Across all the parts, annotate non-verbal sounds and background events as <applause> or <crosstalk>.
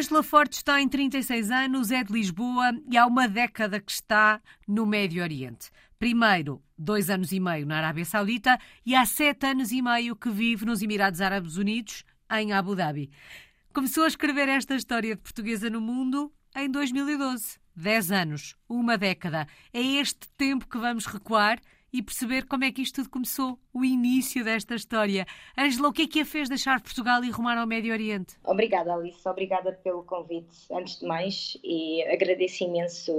Ângela Fortes tem 36 anos, é de Lisboa e há uma década que está no Médio Oriente. Primeiro, dois anos e meio na Arábia Saudita e há sete anos e meio que vive nos Emirados Árabes Unidos, em Abu Dhabi. Começou a escrever esta história de portuguesa no mundo em 2012. Dez anos, uma década. É este tempo que vamos recuar e perceber como é que isto tudo começou, o início desta história. Ângela, o que é que a fez deixar Portugal e rumar ao Médio Oriente? Obrigada, Alice. Obrigada pelo convite, antes de mais, e agradeço imenso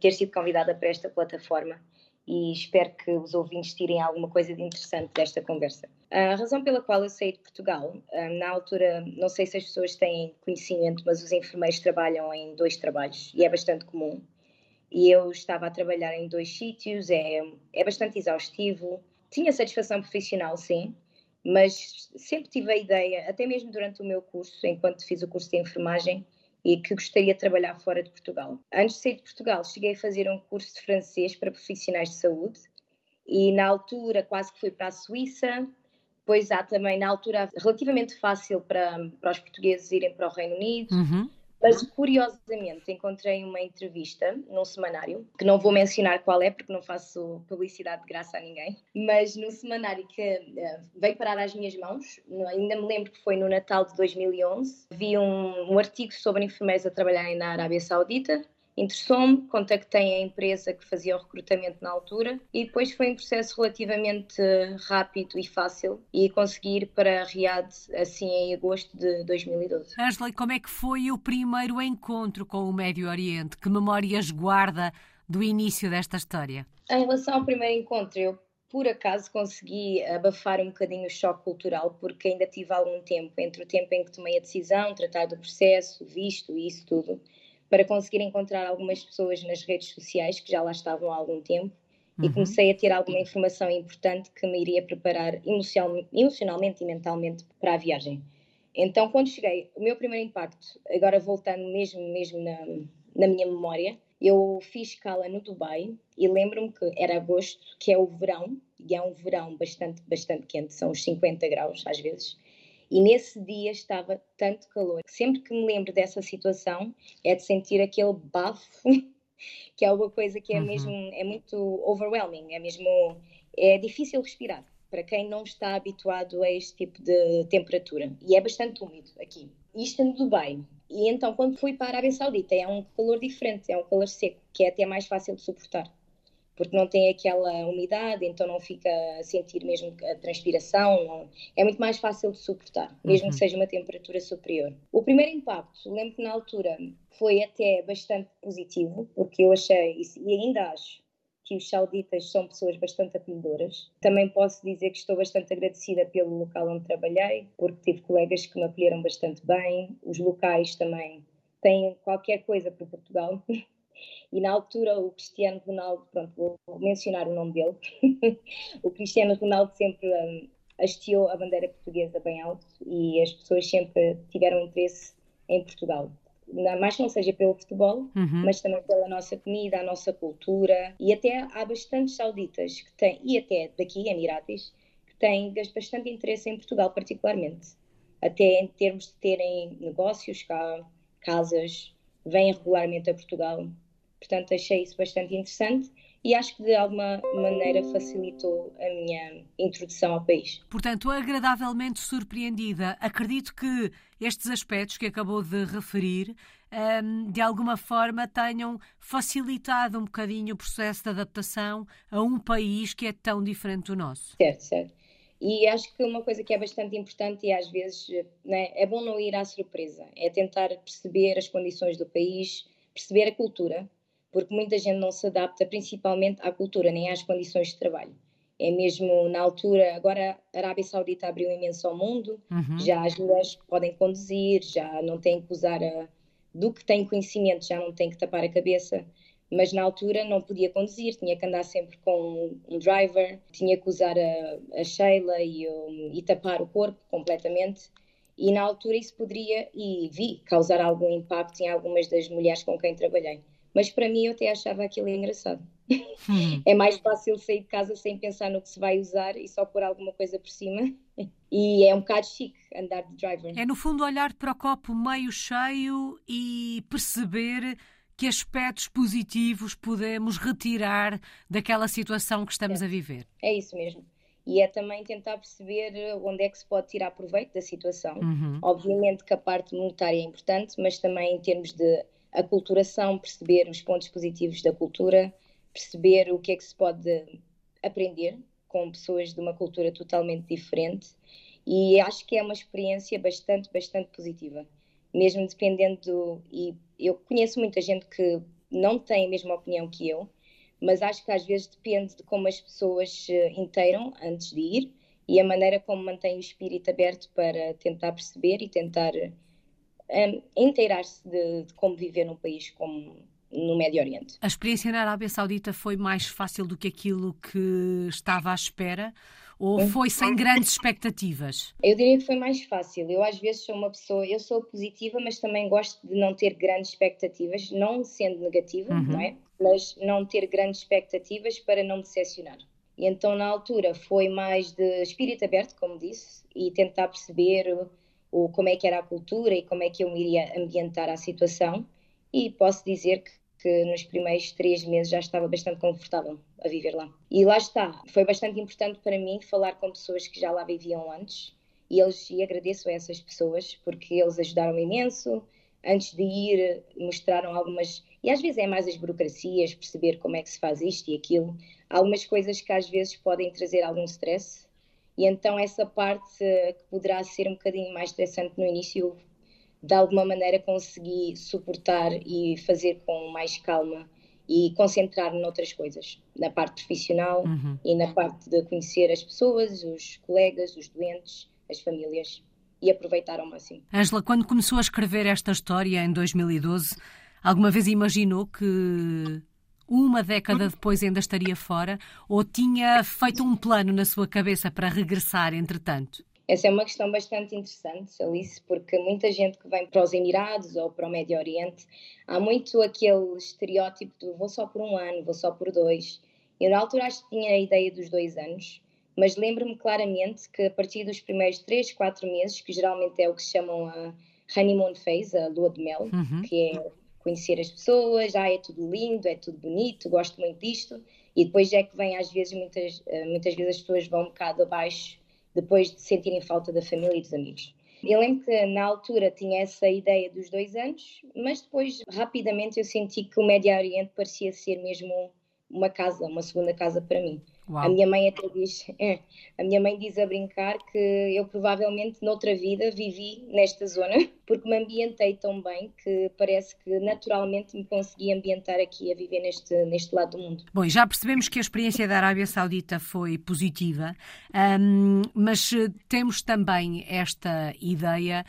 ter sido convidada para esta plataforma e espero que os ouvintes tirem alguma coisa de interessante desta conversa. A razão pela qual eu saí de Portugal, ah, na altura, não sei se as pessoas têm conhecimento, mas os enfermeiros trabalham em dois trabalhos e é bastante comum e eu estava a trabalhar em dois sítios, é, é bastante exaustivo. Tinha satisfação profissional, sim, mas sempre tive a ideia, até mesmo durante o meu curso, enquanto fiz o curso de enfermagem, e que gostaria de trabalhar fora de Portugal. Antes de sair de Portugal, cheguei a fazer um curso de francês para profissionais de saúde e na altura quase que fui para a Suíça. Depois há também, na altura, relativamente fácil para, para os portugueses irem para o Reino Unido. Uhum. Mas curiosamente encontrei uma entrevista num semanário, que não vou mencionar qual é porque não faço publicidade de graça a ninguém, mas no semanário que uh, veio parar às minhas mãos, ainda me lembro que foi no Natal de 2011, vi um, um artigo sobre enfermeiros a trabalharem na Arábia Saudita Interessou-me, contactei a empresa que fazia o recrutamento na altura e depois foi um processo relativamente rápido e fácil e consegui ir para Riad assim em agosto de 2012. Angela, como é que foi o primeiro encontro com o Médio Oriente? Que memórias guarda do início desta história? Em relação ao primeiro encontro, eu por acaso consegui abafar um bocadinho o choque cultural, porque ainda tive algum tempo entre o tempo em que tomei a decisão, tratar do processo, visto e isso tudo, para conseguir encontrar algumas pessoas nas redes sociais que já lá estavam há algum tempo uhum. e comecei a ter alguma informação importante que me iria preparar emocionalmente e mentalmente para a viagem. Então, quando cheguei, o meu primeiro impacto, agora voltando mesmo, mesmo na, na minha memória, eu fiz escala no Dubai e lembro-me que era agosto, que é o verão, e é um verão bastante, bastante quente, são uns 50 graus às vezes. E nesse dia estava tanto calor. Sempre que me lembro dessa situação, é de sentir aquele bafo, <laughs> que é uma coisa que é uhum. mesmo, é muito overwhelming, é mesmo, é difícil respirar para quem não está habituado a este tipo de temperatura. E é bastante úmido aqui. Isto no Dubai. E então, quando fui para a Arábia Saudita, é um calor diferente, é um calor seco, que é até mais fácil de suportar porque não tem aquela umidade, então não fica a sentir mesmo a transpiração, não, é muito mais fácil de suportar, mesmo uhum. que seja uma temperatura superior. O primeiro impacto, lembro que na altura foi até bastante positivo, porque eu achei, e ainda acho, que os sauditas são pessoas bastante acolhedoras. Também posso dizer que estou bastante agradecida pelo local onde trabalhei, porque tive colegas que me acolheram bastante bem. Os locais também têm qualquer coisa para Portugal. <laughs> E na altura o Cristiano Ronaldo, pronto, vou mencionar o nome dele, <laughs> o Cristiano Ronaldo sempre um, hasteou a bandeira portuguesa bem alto e as pessoas sempre tiveram interesse em Portugal. Mais não seja pelo futebol, uhum. mas também pela nossa comida, a nossa cultura. E até há bastantes sauditas que têm, e até daqui, Emiratis, que têm bastante interesse em Portugal, particularmente. Até em termos de terem negócios cá, casas, vêm regularmente a Portugal Portanto, achei isso bastante interessante e acho que de alguma maneira facilitou a minha introdução ao país. Portanto, agradavelmente surpreendida. Acredito que estes aspectos que acabou de referir, hum, de alguma forma, tenham facilitado um bocadinho o processo de adaptação a um país que é tão diferente do nosso. Certo, certo. E acho que uma coisa que é bastante importante e às vezes né, é bom não ir à surpresa, é tentar perceber as condições do país, perceber a cultura, porque muita gente não se adapta principalmente à cultura, nem às condições de trabalho. É mesmo na altura, agora a Arábia Saudita abriu imenso ao mundo, uhum. já as mulheres podem conduzir, já não têm que usar a, do que têm conhecimento, já não têm que tapar a cabeça, mas na altura não podia conduzir, tinha que andar sempre com um driver, tinha que usar a, a Sheila e, e tapar o corpo completamente. E na altura isso poderia e vi causar algum impacto em algumas das mulheres com quem trabalhei Mas para mim eu até achava aquilo engraçado. Hum. <laughs> É mais fácil sair de casa sem pensar no que se vai usar e só pôr alguma coisa por cima. <laughs> E é um bocado chique andar de driver. É no fundo olhar para o copo meio cheio e perceber que aspectos positivos podemos retirar daquela situação que estamos é. a viver. É isso mesmo. E é também tentar perceber onde é que se pode tirar proveito da situação. Uhum. Obviamente que a parte monetária é importante, mas também em termos de aculturação, perceber os pontos positivos da cultura, perceber o que é que se pode aprender com pessoas de uma cultura totalmente diferente. E acho que é uma experiência bastante, bastante positiva. Mesmo dependendo do. E eu conheço muita gente que não tem a mesma opinião que eu, mas acho que às vezes depende de como as pessoas se inteiram antes de ir e a maneira como mantém o espírito aberto para tentar perceber e tentar um, inteirar-se de, de, como viver num país como no Médio Oriente. A experiência na Arábia Saudita foi mais fácil do que aquilo que estava à espera? Ou foi sem grandes expectativas? Eu diria que foi mais fácil. Eu às vezes sou uma pessoa, eu sou positiva, mas também gosto de não ter grandes expectativas, não sendo negativa, uhum. não é? Mas não ter grandes expectativas para não decepcionar. E então na altura foi mais de espírito aberto, como disse, e tentar perceber o, como é que era a cultura e como é que eu me iria ambientar à situação. E posso dizer que, que nos primeiros três meses já estava bastante confortável a viver lá. E lá está, foi bastante importante para mim falar com pessoas que já lá viviam antes e, eles, e agradeço a essas pessoas porque eles ajudaram imenso. Antes de ir, mostraram algumas. E às vezes é mais as burocracias, perceber como é que se faz isto e aquilo. Algumas coisas que às vezes podem trazer algum stress e então essa parte eh, que poderá ser um bocadinho mais estressante no início, de alguma maneira consegui suportar e fazer com mais calma e concentrar noutras coisas, na parte profissional uhum. e na parte de conhecer as pessoas, os colegas, os doentes, as famílias e aproveitar ao máximo. Ângela, quando começou a escrever esta história em 2012, alguma vez imaginou que uma década depois ainda estaria fora ou tinha feito um plano na sua cabeça para regressar entretanto? Essa é uma questão bastante interessante, Alice, porque muita gente que vem para os Emirados ou para o Médio Oriente, há muito aquele estereótipo de vou só por um ano, vou só por dois. Eu na altura acho que tinha a ideia dos dois anos, mas lembro-me claramente que a partir dos primeiros três, quatro meses, que geralmente é o que se chamam a honeymoon phase, a lua de mel, uhum. que é conhecer as pessoas, ah, é tudo lindo, é tudo bonito, gosto muito disto, e depois é que vem, às vezes, muitas, eh, muitas vezes as pessoas vão um bocado abaixo depois de sentirem falta da família e dos amigos. Eu lembro que na altura tinha essa ideia dos dois anos, mas depois rapidamente eu senti que o Médio Oriente parecia ser mesmo uma casa, uma segunda casa para mim. Uau. A minha mãe até diz, é, a minha mãe diz a brincar que eu provavelmente noutra vida vivi nesta zona, <laughs> porque me ambientei tão bem que parece que naturalmente me consegui ambientar aqui a viver neste, neste lado do mundo. Bom, já percebemos que a experiência da Arábia Saudita foi positiva, um, mas eh, temos também esta ideia,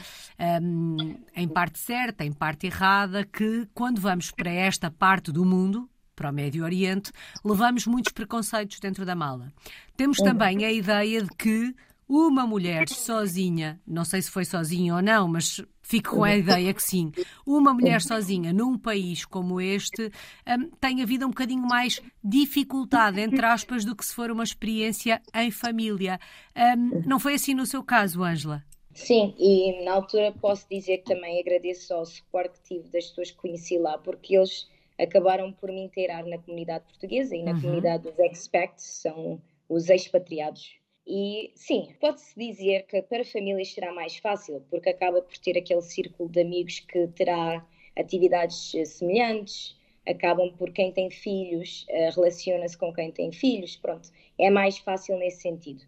um, em parte certa, em parte errada, que quando vamos para esta parte do mundo, para o Médio Oriente, levamos muitos preconceitos dentro da mala. Temos também a ideia de que uma mulher sozinha, não sei se foi sozinha ou não, mas fico com a ideia que sim, uma mulher sozinha num país como este um, tem a vida um bocadinho mais dificultada, entre aspas, do que se for uma experiência em família. Um, não foi assim no seu caso, Ângela? Sim, e na altura posso dizer que também agradeço ao suporte que tive das pessoas que conheci lá, porque eles acabaram por me inteirar na comunidade portuguesa e na uhum. comunidade dos expats, são os expatriados. E sim, pode-se dizer que para famílias será mais fácil, porque acaba por ter aquele círculo de amigos que terá atividades eh, semelhantes, acabam por quem tem filhos, uh, relaciona-se com quem tem filhos, pronto, é mais fácil nesse sentido.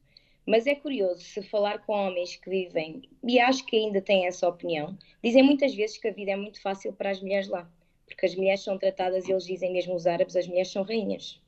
Mas é curioso se falar com homens que vivem, e acho que ainda têm essa opinião, dizem muitas vezes que a vida é muito fácil para as mulheres lá porque as mulheres são tratadas, eles dizem mesmo os árabes, as mulheres são rainhas.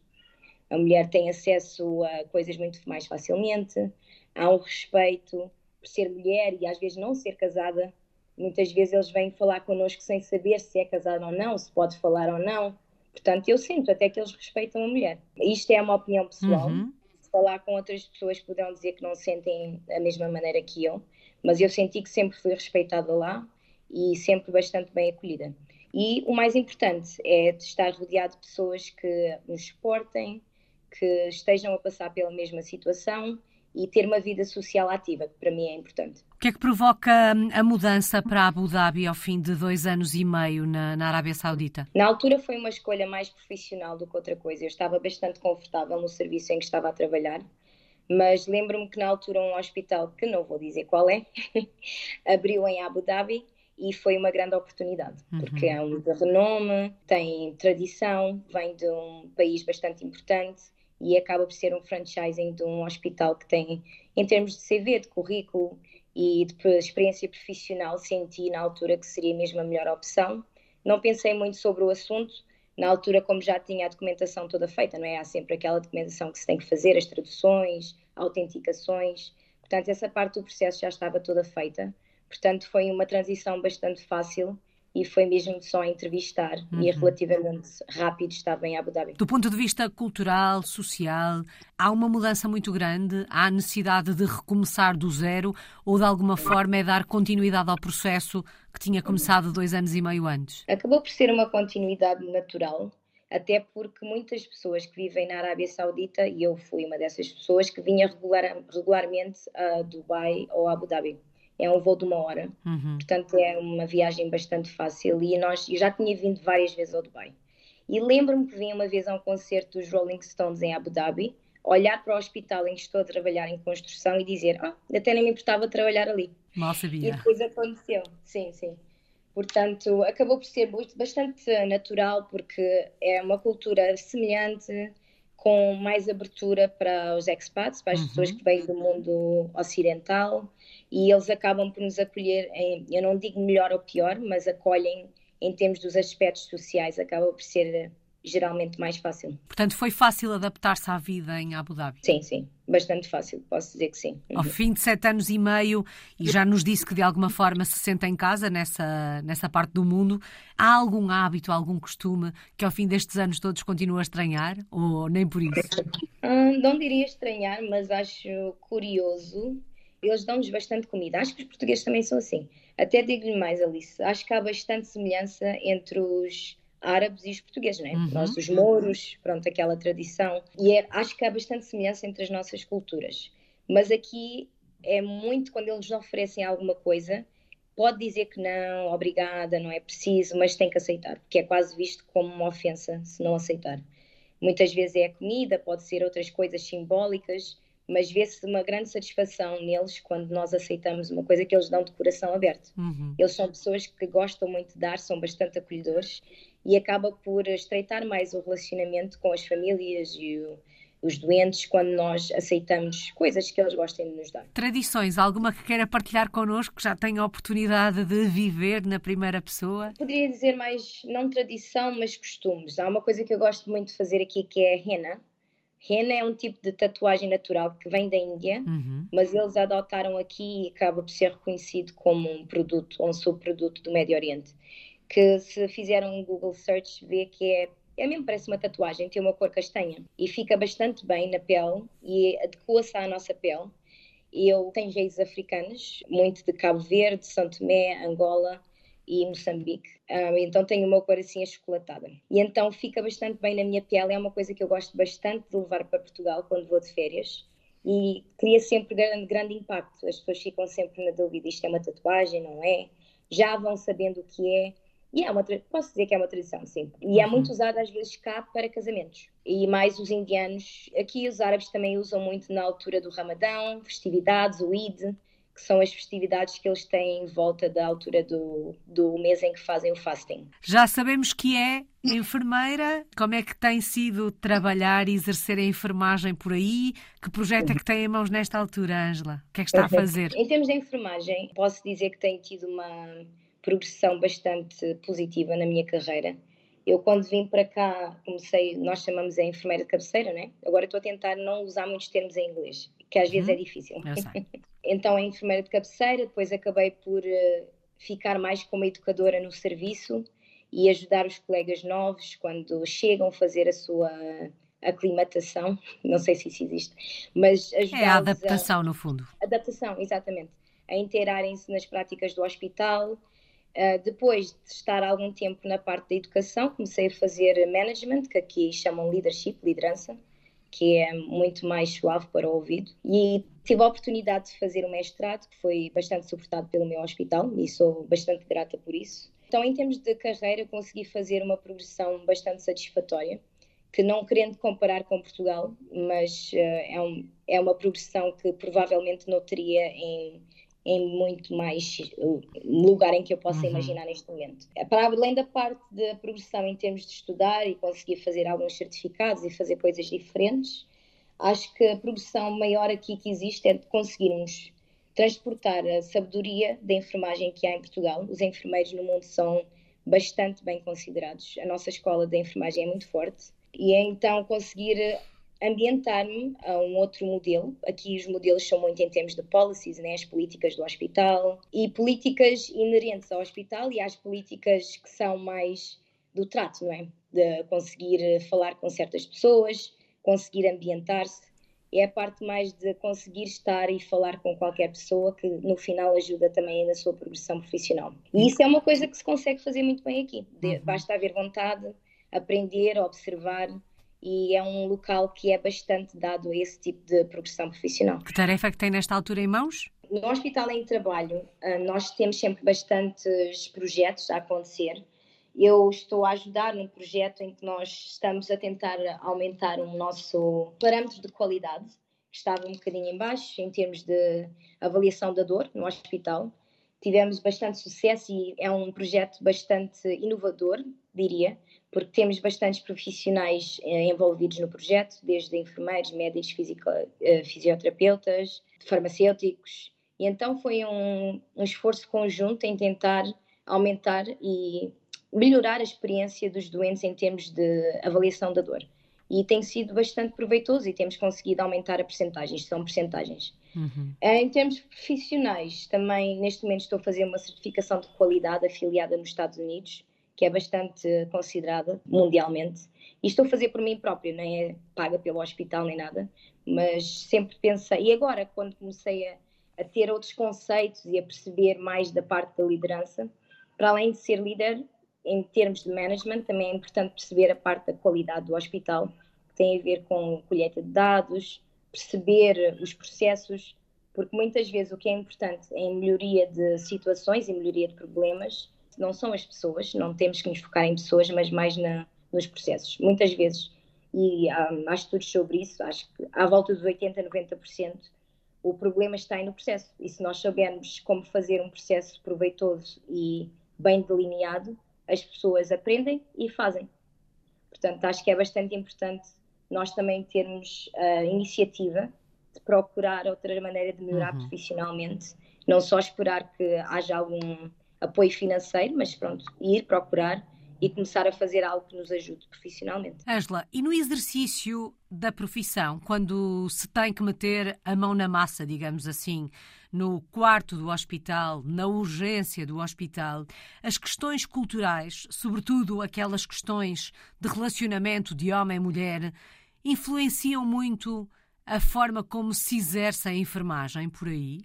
A mulher tem acesso a coisas muito mais facilmente, há um respeito por ser mulher e às vezes não ser casada. Muitas vezes eles vêm falar connosco sem saber se é casada ou não, se pode falar ou não. Portanto, eu sinto até que eles respeitam a mulher. Isto é uma opinião pessoal. Uhum. Se falar com outras pessoas, poderão dizer que não sentem da mesma maneira que eu, mas eu senti que sempre fui respeitada lá e sempre bastante bem acolhida. E o mais importante é de estar rodeado de pessoas que nos suportem, que estejam a passar pela mesma situação e ter uma vida social ativa, que para mim é importante. O que é que provoca hum, a mudança para Abu Dhabi ao fim de dois anos e meio na, na, Arábia Saudita? Na altura foi uma escolha mais profissional do que outra coisa. Eu estava bastante confortável no serviço em que estava a trabalhar, mas lembro-me que na altura um hospital, que não vou dizer qual é, <laughs> abriu em Abu Dhabi e foi uma grande oportunidade, uhum. porque é um de renome, tem tradição, vem de um país bastante importante e acaba por ser um franchising de um hospital que tem, em termos de CV, de currículo e de experiência profissional, senti na altura que seria mesmo a melhor opção. Não pensei muito sobre o assunto, na altura, como já tinha a documentação toda feita, não é? Há sempre aquela documentação que se tem que fazer, as traduções, autenticações. Portanto, essa parte do processo já estava toda feita. Portanto, foi uma transição bastante fácil e foi mesmo só entrevistar uhum. e relativamente rápido estava em Abu Dhabi. Do ponto de vista cultural, social, há uma mudança muito grande? Há necessidade de recomeçar do zero ou de alguma forma é dar continuidade ao processo que tinha começado dois anos e meio antes? Acabou por ser uma continuidade natural. Até porque muitas pessoas que vivem na Arábia Saudita, e eu fui uma dessas pessoas, que vinha regular, regularmente a Dubai ou a Abu Dhabi é um voo de uma hora, uhum. portanto é uma viagem bastante fácil e nós eu já tinha vindo várias vezes ao Dubai. E lembro-me que vim uma vez a um concerto dos Rolling Stones em Abu Dhabi, olhar para o hospital em que estou a trabalhar em construção e dizer, ah, até nem me importava trabalhar ali. Mal sabia. E depois aconteceu, sim, sim. Portanto, acabou por ser bastante natural porque é uma cultura semelhante, com mais abertura para os expats, para as uhum. pessoas que vêm do mundo ocidental e eles acabam por nos acolher, em, eu não digo melhor ou pior, mas acolhem em termos dos aspectos sociais, acaba por ser geralmente mais fácil. Portanto, foi fácil adaptar-se à vida em Abu Dhabi? Sim, sim, bastante fácil, posso dizer que sim. Ao fim de sete anos e meio, e já nos disse que de alguma forma se senta em casa nessa, nessa parte do mundo, há algum hábito, algum costume que ao fim destes anos todos continua a estranhar? Ou nem por isso? Hum, não diria estranhar, mas acho curioso eles dão-nos bastante comida. Acho que os portugueses também são assim. Até digo-lhe mais, Alice, acho que há bastante semelhança entre os árabes e os portugueses, não é? Uhum. Nós, os mouros, pronto, aquela tradição. E é, acho que há bastante semelhança entre as nossas culturas. Mas aqui é muito quando eles nos oferecem alguma coisa, pode dizer que não, obrigada, não é preciso, mas tem que aceitar, porque é quase visto como uma ofensa se não aceitar. Muitas vezes é a comida, pode ser outras coisas simbólicas, mas vê-se uma grande satisfação neles quando nós aceitamos uma coisa que eles dão de coração aberto. Uhum. Eles são pessoas que gostam muito de dar, são bastante acolhedores e acaba por estreitar mais o relacionamento com as famílias e o, os doentes quando nós aceitamos coisas que eles gostem de nos dar. Tradições, alguma que queira partilhar connosco, que já tenha a oportunidade de viver na primeira pessoa? Poderia dizer mais, não tradição, mas costumes. Há uma coisa que eu gosto muito de fazer aqui que é a rena Henna é um tipo de tatuagem natural que vem da Índia, uhum. mas eles adotaram aqui e acaba por ser reconhecido como um produto ou um subproduto do Médio Oriente. Que se fizeram um Google search, vê que é, é mesmo parece uma tatuagem, tem uma cor castanha e fica bastante bem na pele e adequa-se à nossa pele. Eu tenho geis africanos, muito de Cabo Verde, São Tomé, Angola, e Moçambique. Um, então tenho uma cor assim achocolatada. E então fica bastante bem na minha pele. É uma coisa que eu gosto bastante de levar para Portugal quando vou de férias. E cria sempre grande, grande impacto. As pessoas ficam sempre na dúvida: isto é uma tatuagem, não é? Já vão sabendo o que é. E é uma, posso dizer que é uma tradição, sim. E é uhum. muito usada às vezes cá para casamentos. E mais os indianos. Aqui os árabes também usam muito na altura do Ramadão, festividades, o Eid que são as festividades que eles têm em volta da altura do, do mês em que fazem o fasting. Já sabemos que é enfermeira. Como é que tem sido trabalhar e exercer a enfermagem por aí? Que projeto é que tem em mãos nesta altura, Ângela? O que é que está a fazer? Em termos de enfermagem, posso dizer que tenho tido uma progressão bastante positiva na minha carreira. Eu, quando vim para cá, comecei, nós chamamos a enfermeira de cabeceira, né? Agora estou a tentar não usar muitos termos em inglês, que às vezes é uhum. difícil. <laughs> então, a enfermeira de cabeceira, depois acabei por uh, ficar mais como educadora no serviço e ajudar os colegas novos quando chegam a fazer a sua aclimatação, <laughs> não sei se isso existe, mas ajudar É a adaptação, a, no fundo. Adaptação, exatamente. A inteirarem-se nas práticas do hospital, Uh, depois de estar algum tempo na parte da educação, comecei a fazer management, que aqui chamam leadership, liderança, que é muito mais suave para o ouvido. E tive a oportunidade de fazer um mestrado, que foi bastante suportado pelo meu hospital, e sou bastante grata por isso. Então, em termos de carreira, consegui fazer uma progressão bastante satisfatória, que não querendo comparar com Portugal, mas uh, é, um, é uma progressão que provavelmente não teria em em muito mais lugar em que eu possa uhum. imaginar neste momento. Para além da parte da progressão em termos de estudar e conseguir fazer alguns certificados e fazer coisas diferentes, acho que a progressão maior aqui que existe é de conseguirmos transportar a sabedoria da enfermagem que há em Portugal. Os enfermeiros no mundo são bastante bem considerados. A nossa escola de enfermagem é muito forte e é então conseguir ambientar-me a um outro modelo. Aqui os modelos são muito em termos de policies, né? as políticas do hospital e políticas inerentes ao hospital e às políticas que são mais do trato, não é? De conseguir falar com certas pessoas, conseguir ambientar-se. É a parte mais de conseguir estar e falar com qualquer pessoa que no final ajuda também na sua progressão profissional. E isso é uma coisa que se consegue fazer muito bem aqui. De, uhum. basta haver vontade, aprender, observar e é um local que é bastante dado a esse tipo de progressão profissional. Que tarefa é que tem nesta altura em mãos? No hospital em trabalho, ah, nós temos sempre bastantes projetos a acontecer. Eu estou a ajudar num projeto em que nós estamos a tentar aumentar o nosso parâmetro de qualidade, que estava um bocadinho em baixo em termos de avaliação da dor no hospital. Tivemos bastante sucesso e é um projeto bastante inovador, diria, porque temos bastantes profissionais eh, envolvidos no projeto, desde enfermeiros, médicos, eh, fisioterapeutas, farmacêuticos, e então foi um, um esforço conjunto em tentar aumentar e melhorar a experiência dos doentes em termos de avaliação da dor. E tem sido bastante proveitoso e temos conseguido aumentar a percentagem, são percentagens. Uhum. Eh, em termos profissionais, também neste momento estou a fazer uma certificação de qualidade afiliada nos Estados Unidos, que é bastante considerada mundialmente. E estou a fazer por mim própria, nem é paga pelo hospital nem nada, mas sempre pensei. E agora, quando comecei a, a ter outros conceitos e a perceber mais da parte da liderança, para além de ser líder, em termos de management, também é importante perceber a parte da qualidade do hospital, que tem a ver com colheita de dados, perceber os processos, porque muitas vezes o que é importante é em melhoria de situações e melhoria de problemas não são as pessoas, não temos que nos focar em pessoas, mas mais na, nos processos. Muitas vezes, e um, há estudos sobre isso, acho que à volta dos 80%, 90%, o problema está aí no processo. E se nós soubermos como fazer um processo proveitoso e bem delineado, as pessoas aprendem e fazem. Portanto, acho que é bastante importante nós também termos a iniciativa de procurar outra maneira de melhorar uhum. profissionalmente, não só esperar que haja algum apoio financeiro, mas pronto, ir procurar e começar a fazer algo que nos ajude profissionalmente. Ângela, e no exercício da profissão, quando se tem que meter a mão na massa, digamos assim, no quarto do hospital, na urgência do hospital, as questões culturais, sobretudo aquelas questões de relacionamento de homem-mulher, influenciam muito a forma como se exerce a enfermagem por aí?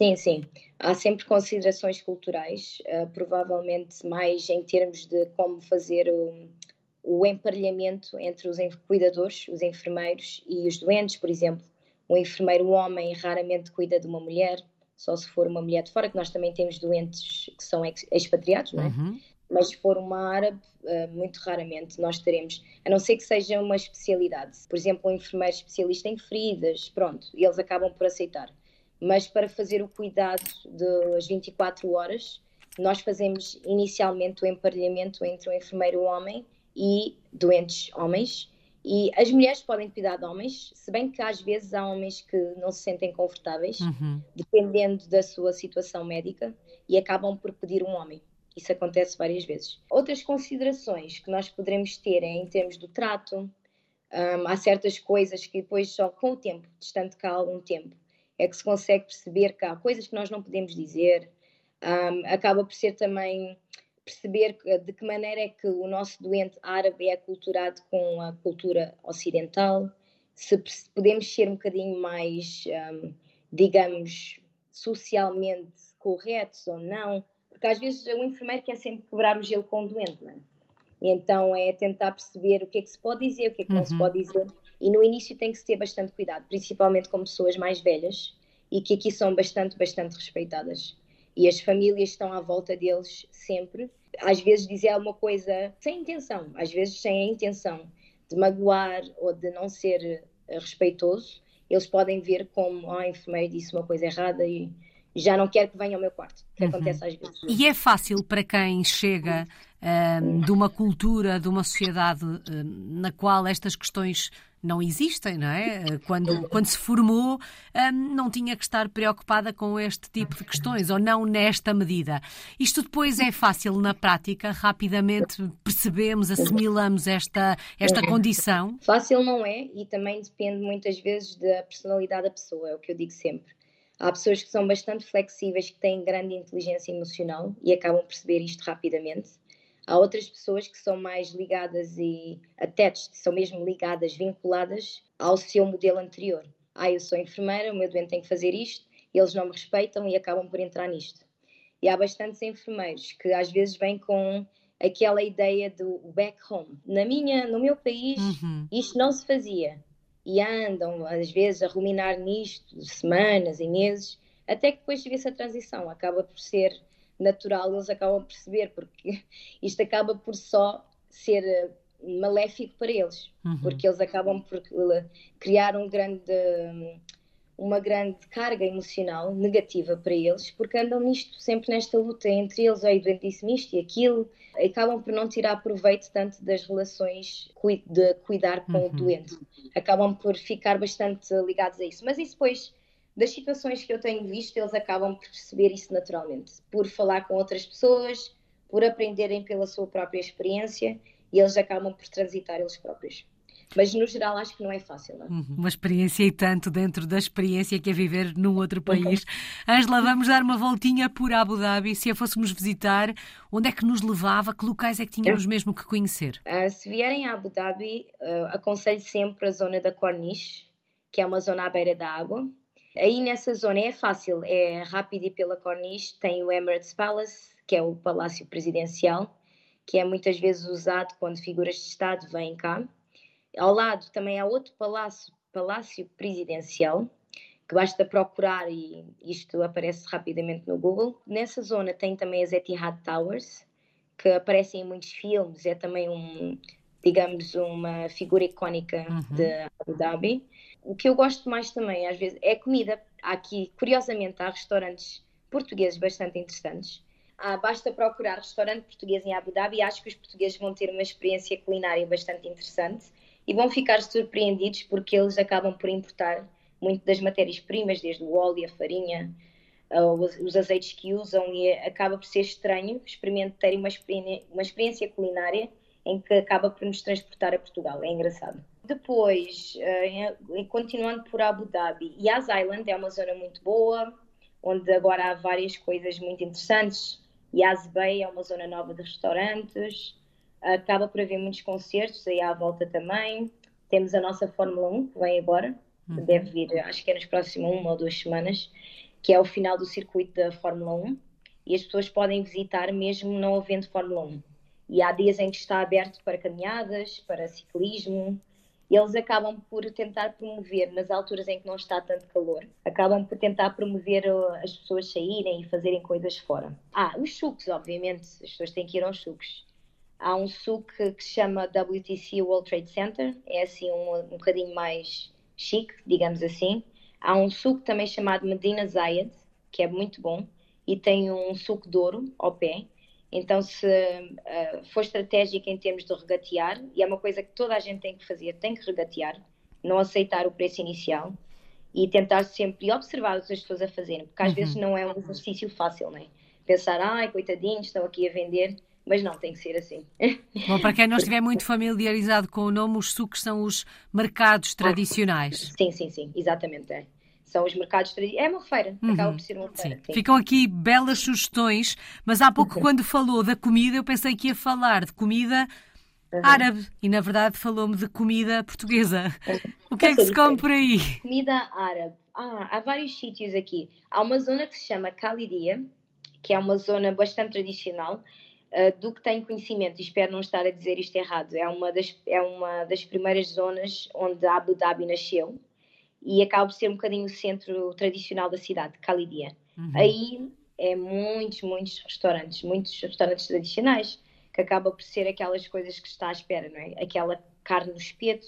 Sim, sim. Há sempre considerações culturais, uh, provavelmente mais em termos de como fazer o, o emparelhamento entre os cuidadores, os enfermeiros e os doentes, por exemplo. Um enfermeiro homem raramente cuida de uma mulher, só se for uma mulher de fora, que nós também temos doentes que são expatriados, não é? Uhum. Mas se for uma árabe, uh, muito raramente nós teremos, a não ser que seja uma especialidade. Por exemplo, um enfermeiro especialista em feridas, pronto, eles acabam por aceitar mas para fazer o cuidado das 24 horas, nós fazemos inicialmente o emparelhamento entre o enfermeiro homem e doentes homens. E as mulheres podem cuidar de homens, se bem que às vezes há homens que não se sentem confortáveis, uhum. dependendo da sua situação médica, e acabam por pedir um homem. Isso acontece várias vezes. Outras considerações que nós poderemos ter é em termos do trato. Um, há certas coisas que depois só com o tempo, distante cá há algum tempo, é que se consegue perceber que há coisas que nós não podemos dizer. Um, acaba por ser também perceber de que maneira é que o nosso doente árabe é aculturado com a cultura ocidental, se podemos ser um bocadinho mais, um, digamos, socialmente corretos ou não, Porque às vezes o enfermeiro quer sempre quebrar o gelo com o doente, não é? Então é tentar perceber o que é que se pode dizer, o que é que não se uhum. pode dizer. E no início tem que se ter bastante cuidado, principalmente com pessoas mais velhas e que aqui são bastante, bastante respeitadas. E as famílias estão à volta deles sempre. Às vezes dizer alguma coisa sem intenção, às vezes sem a intenção de magoar ou de não ser eh, respeitoso, eles podem ver como ah, a enfermeira disse uma coisa errada e já não quero que venha ao meu quarto, que uhum. acontece às vezes. E é fácil para quem chega um, de uma cultura, de uma sociedade um, na qual estas questões não existem, não é? Quando, quando se formou, um, não tinha que estar preocupada com este tipo de questões, ou não nesta medida. Isto depois é fácil na prática, rapidamente percebemos, assimilamos esta, esta condição? Fácil não é, e também depende muitas vezes da personalidade da pessoa, é o que eu digo sempre. Há pessoas que são bastante flexíveis, que têm grande inteligência emocional e acabam por perceber isto rapidamente. Há outras pessoas que são mais ligadas e attached, são mesmo ligadas, vinculadas ao seu modelo anterior. Ah, eu sou enfermeira, o meu doente tem que fazer isto, eles não me respeitam e acabam por entrar nisto. E há bastantes enfermeiros que às vezes vêm com aquela ideia do back home. Na minha, no meu país, uhum. isto não se fazia. E andam, às vezes, a ruminar nisto semanas e meses, até que depois se vê-se a transição. Acaba por ser natural, eles acabam por perceber, porque <laughs> isto acaba por só ser eh, maléfico para eles, uhum. porque eles acabam por eh, criar um grande, uma grande carga emocional negativa para eles, porque andam nisto, sempre nesta luta entre eles, aí doente disse-me isto e aquilo, acabam por não tirar proveito tanto das relações de cuidar com uhum. o doente, acabam por ficar bastante ligados a isso, mas isso depois das situações que eu tenho visto, eles acabam por perceber isso naturalmente, por falar com outras pessoas, por aprenderem pela sua própria experiência e eles acabam por transitar eles próprios. Mas no geral acho que não é fácil. Não? É? Uhum. Uma experiência e tanto dentro da experiência que é viver num outro país. Ângela, vamos dar uma voltinha por Abu Dhabi. Se a fôssemos visitar, onde é que nos levava? Que locais é que tínhamos mesmo que conhecer? Uh, se vierem a Abu Dhabi, uh, aconselho sempre a zona da Corniche, que é uma zona à beira da água. Aí nessa zona é fácil, é rápido ir pela Corniche, tem o Emirates Palace, que é o palácio presidencial, que é muitas vezes usado quando figuras de Estado vêm cá. Ao lado também há outro palácio, palácio presidencial, que basta procurar e isto aparece rapidamente no Google. Nessa zona tem também as Etihad Towers, que aparecem em muitos filmes, é também um, digamos, uma figura icónica uhum. de Abu Dhabi. O que eu gosto mais também, às vezes, é comida. Há aqui, curiosamente, há restaurantes portugueses bastante interessantes. Ah, basta procurar restaurante português em Abu Dhabi e acho que os portugueses vão ter uma experiência culinária bastante interessante e vão ficar surpreendidos porque eles acabam por importar muito das matérias-primas, desde o óleo, a farinha, uh, os, aceites que usam e acaba por ser estranho experiência, uma experiência culinária em que acaba por nos transportar a Portugal. É engraçado. Depois, uh, continuando por Abu Dhabi, Yas Island é uma zona muito boa, onde agora há várias coisas muito interessantes. Yas Bay é uma zona nova de restaurantes, acaba por haver muitos concertos aí à volta também. Temos a nossa Fórmula 1, que vem agora, uhum. deve vir, acho que é nas próximas uma ou duas semanas, que é o final do circuito da Fórmula 1, e as pessoas podem visitar mesmo não havendo Fórmula 1. E há dias em que está aberto para caminhadas, para ciclismo, eles acabam por tentar promover, nas alturas em que não está tanto calor, acabam por tentar promover uh, as pessoas saírem e fazerem coisas fora. Ah, os sucos, obviamente, as pessoas têm que ir aos sucos. Há um suco que se chama WTC World Trade Center, é assim um, um bocadinho mais chique, digamos assim. Há um suco também chamado Medina Zayed, que é muito bom, e tem um suco de ouro ao pé. Então, se uh, for estratégico em termos de regatear, e é uma coisa que toda a gente tem que fazer, tem que regatear, não aceitar o preço inicial e tentar sempre observar o que as pessoas a fazerem, porque às uhum. vezes não é um exercício fácil, né? Pensar, ai, coitadinhos, estão aqui a vender mas não tem que ser assim. Bom, para quem não estiver muito familiarizado com o nome, os sucos são os mercados tradicionais. Sim, sim, sim, exatamente. É. São os mercados tradicionais. É uma feira, uhum. acaba por ser uma feira. Sim. Sim. Ficam aqui belas sugestões, mas há pouco, uhum. quando falou da comida, eu pensei que ia falar de comida uhum. árabe e, na verdade, falou-me de comida portuguesa. O que é que se come por aí? Comida árabe. Ah, há vários sítios aqui. Há uma zona que se chama Khalidia, que é uma zona bastante tradicional. Uh, do que tenho conhecimento, e espero não estar a dizer isto errado, é uma das, é uma das primeiras zonas onde Abu Dhabi nasceu e acaba por ser um bocadinho o centro tradicional da cidade, Khalidia. Uhum. Aí é muitos, muitos restaurantes, muitos restaurantes tradicionais, que acaba por ser aquelas coisas que está à espera, não é? Aquela carne no espeto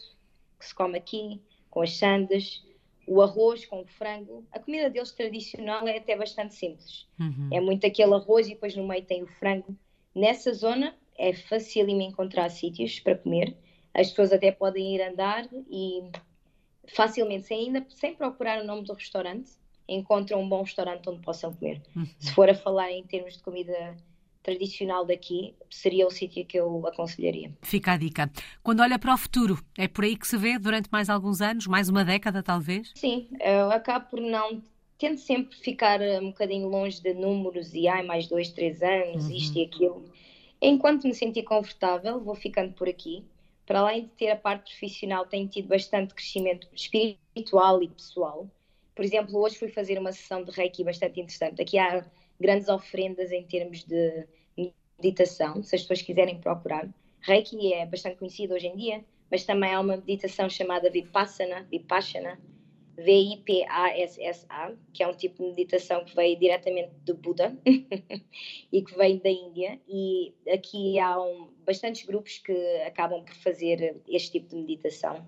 que se come aqui, com as sandas, o arroz com o frango. A comida deles tradicional é até bastante simples. Uhum. É muito aquele arroz e depois no meio tem o frango. Nessa zona é fácil encontrar sítios para comer. As pessoas até podem ir andar e facilmente, sem, ainda, sem procurar o nome do restaurante, encontram um bom restaurante onde possam comer. Uhum. Se for a falar em termos de comida tradicional daqui, seria o sítio que eu aconselharia. Fica a dica. Quando olha para o futuro, é por aí que se vê durante mais alguns anos, mais uma década talvez? Sim, eu acabo por não. Tento sempre ficar um bocadinho longe de números e ai, mais dois, três anos, uhum. isto e aquilo. Enquanto me sentir confortável, vou ficando por aqui. Para além de ter a parte profissional, tenho tido bastante crescimento espiritual e pessoal. Por exemplo, hoje fui fazer uma sessão de Reiki bastante interessante. Aqui há grandes ofrendas em termos de meditação, se as pessoas quiserem procurar. Reiki é bastante conhecido hoje em dia, mas também há uma meditação chamada Vipassana, Vipassana, V-I-P-A-S-S-A, que é um tipo de meditação que veio diretamente do Buda <laughs> e que vem da Índia. E aqui há um, bastantes grupos que acabam por fazer este tipo de meditação.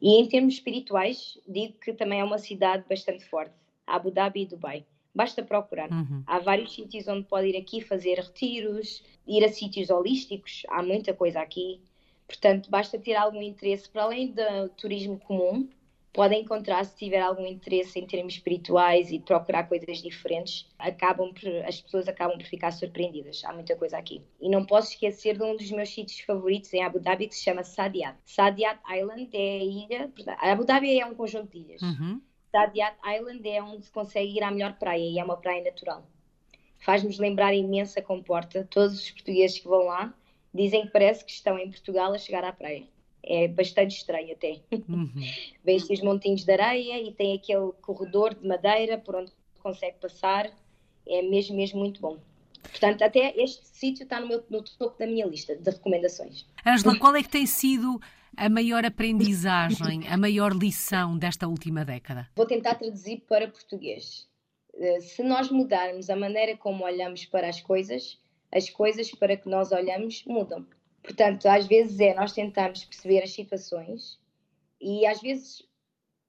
E em termos espirituais, digo que também é uma cidade bastante forte, Abu Dhabi e Dubai. Basta procurar. Uhum. Há vários sítios onde pode ir aqui fazer retiros, ir a sítios holísticos, há muita coisa aqui. Portanto, basta ter algum interesse, para além do turismo comum, podem encontrar se tiver algum interesse em termos espirituais e procurar coisas diferentes, acabam por, as pessoas acabam por ficar surpreendidas. Há muita coisa aqui. E não posso esquecer de um dos meus sítios favoritos em Abu Dhabi que se chama Saadiat. Saadiat Island é a ilha, Abu Dhabi é um conjunto de ilhas. Uhum. Saadiat Island é onde se consegue ir à melhor praia e é uma praia natural. Faz-nos lembrar imensa comporta. Todos os portugueses que vão lá dizem que parece que estão em Portugal a chegar à praia. É bastante estranho até. Uhum. <laughs> Vêem-se os montinhos de areia e tem aquele corredor de madeira por onde consegue passar. É mesmo, mesmo muito bom. Portanto, até este sítio está no, meu, no topo da minha lista de recomendações. Ângela, qual é que tem sido a maior aprendizagem, a maior lição desta última década? Vou tentar traduzir para português. Eh, se nós mudarmos a maneira como olhamos para as coisas, as coisas para que nós olhamos mudam. Portanto, às vezes é nós tentarmos perceber as situações e às vezes,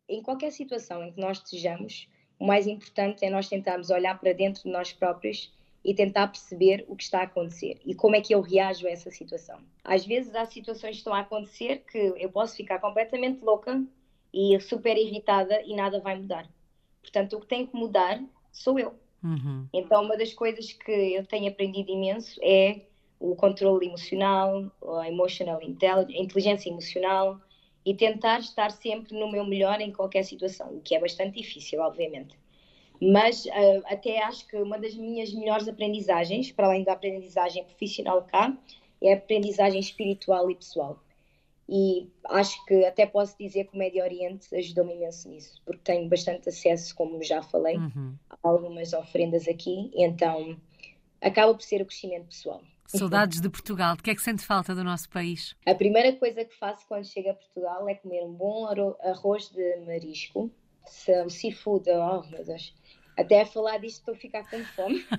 em qualquer situação em que nós estejamos, o mais importante é nós tentarmos olhar para dentro de nós próprios e tentar perceber o que está a acontecer e como é que eu reajo a essa situação. Às vezes há situações que estão a acontecer que eu posso ficar completamente louca e super irritada e nada vai mudar. Portanto, o que tem que mudar sou eu. Uhum. Então, uma das coisas que eu tenho aprendido imenso é o controle emocional, a emotional intelligence, a inteligência emocional e tentar estar sempre no meu melhor em qualquer situação, o que é bastante difícil, obviamente. Mas uh, até acho que uma das minhas melhores aprendizagens, para além da aprendizagem profissional cá, é a aprendizagem espiritual e pessoal. E acho que até posso dizer que o Médio Oriente ajudou-me imenso nisso, porque tenho bastante acesso, como já falei, uhum. a algumas ofrendas aqui, então acaba por ser o crescimento pessoal. Saudades de Portugal. De que é que sente falta do nosso país? A primeira coisa que faço quando chego a Portugal é comer um bom arroz de marisco, seafood, oh meu Deus, até a falar disto estou a ficar com fome. <laughs>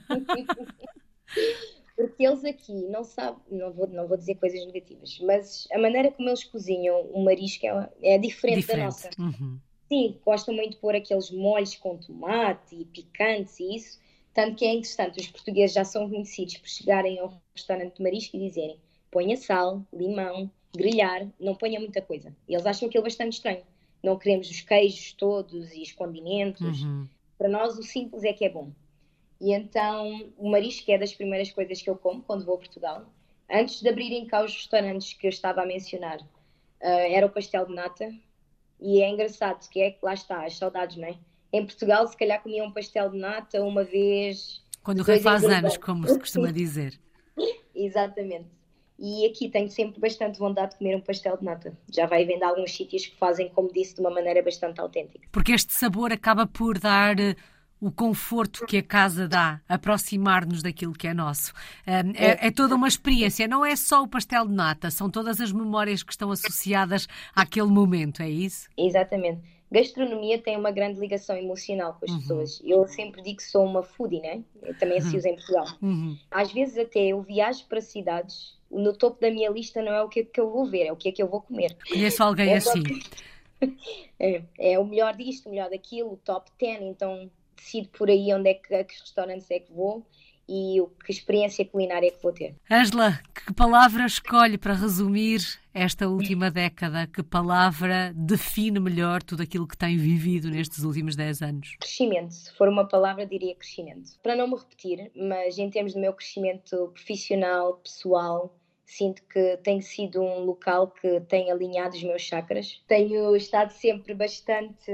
Porque eles aqui não sabem, não vou, não vou dizer coisas negativas, mas a maneira como eles cozinham o marisco é, é diferente, diferente, da nossa. Uhum. Sim, gostam muito de pôr aqueles molhos com tomate e picantes e isso. Tanto que é interessante, os portugueses já são conhecidos por chegarem ao restaurante de marisco e dizerem ponha sal, limão, grelhar, não ponha muita coisa. Eles acham aquilo bastante estranho. Não queremos os queijos todos e os condimentos. Uhum. Para nós, o simples é que é bom. E então, o marisco é das primeiras coisas que eu como quando vou a Portugal. Antes de abrirem cá os restaurantes que eu estava a mencionar, uh, era o pastel de nata. E é engraçado que é que lá está, as saudades, não é? Em Portugal, se calhar comia um pastel de nata uma vez. Quando o rei faz anos, como se costuma dizer. <laughs> Exatamente. E aqui tenho sempre bastante vontade de comer um pastel de nata. Já vai vendo alguns sítios que fazem, como disse, de uma maneira bastante autêntica. Porque este sabor acaba por dar eh, o conforto que a casa dá, aproximar-nos daquilo que é nosso. É, é, toda uma experiência, não é só o pastel de nata, são todas as memórias que estão associadas àquele momento, é isso? Exatamente. Gastronomia tem uma grande ligação emocional com as uhum. pessoas. Eu sempre digo que sou uma foodie, né? Também se uhum. usa em Portugal. Uhum. Às vezes até eu viajo para cidades, no topo da minha lista não é o que, é que eu vou ver, é o que é que eu vou comer. Conheço alguém é assim. <laughs> É, é, o melhor disto, o melhor daquilo, o top 10, então decido por aí onde é que, a que restaurantes é que vou e o que experiência culinária que vou ter. Angela, que palavra escolhe para resumir esta última década? Que palavra define melhor tudo aquilo que tem vivido nestes últimos 10 anos? Crescimento. Se for uma palavra, diria crescimento. Para não me repetir, mas em termos do meu crescimento profissional, pessoal, sinto que tem sido um local que tem alinhado os meus chakras. Tenho estado sempre bastante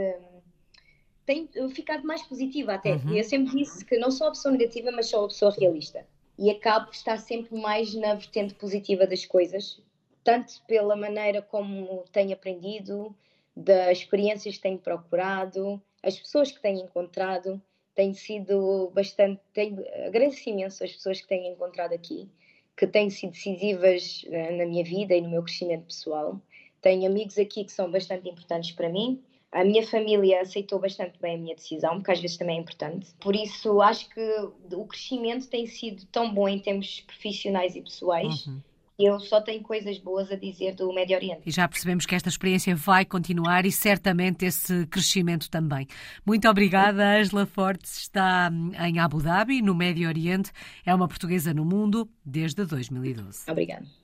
tenho ficado mais positiva até. Uhum. Eu sempre disse que não sou a pessoa negativa, mas sou a pessoa realista. E acabo de estar sempre mais na vertente positiva das coisas, tanto pela maneira como tenho aprendido, das experiências que tenho procurado, as pessoas que tenho encontrado. Tenho sido bastante. Tenho, agradeço imenso as pessoas que tenho encontrado aqui, que têm sido decisivas uh, na minha vida e no meu crescimento pessoal. Tenho amigos aqui que são bastante importantes para mim a minha família aceitou bastante bem a minha decisão, porque às vezes também é importante. Por isso, acho que o crescimento tem sido tão bom em termos profissionais e pessoais. Uhum. Eu só tenho coisas boas a dizer do Médio Oriente. E já percebemos que esta experiência vai continuar e certamente esse crescimento também. Muito obrigada, Angela Fortes está em Abu Dhabi, no Médio Oriente. É uma portuguesa no mundo desde 2012. Obrigada.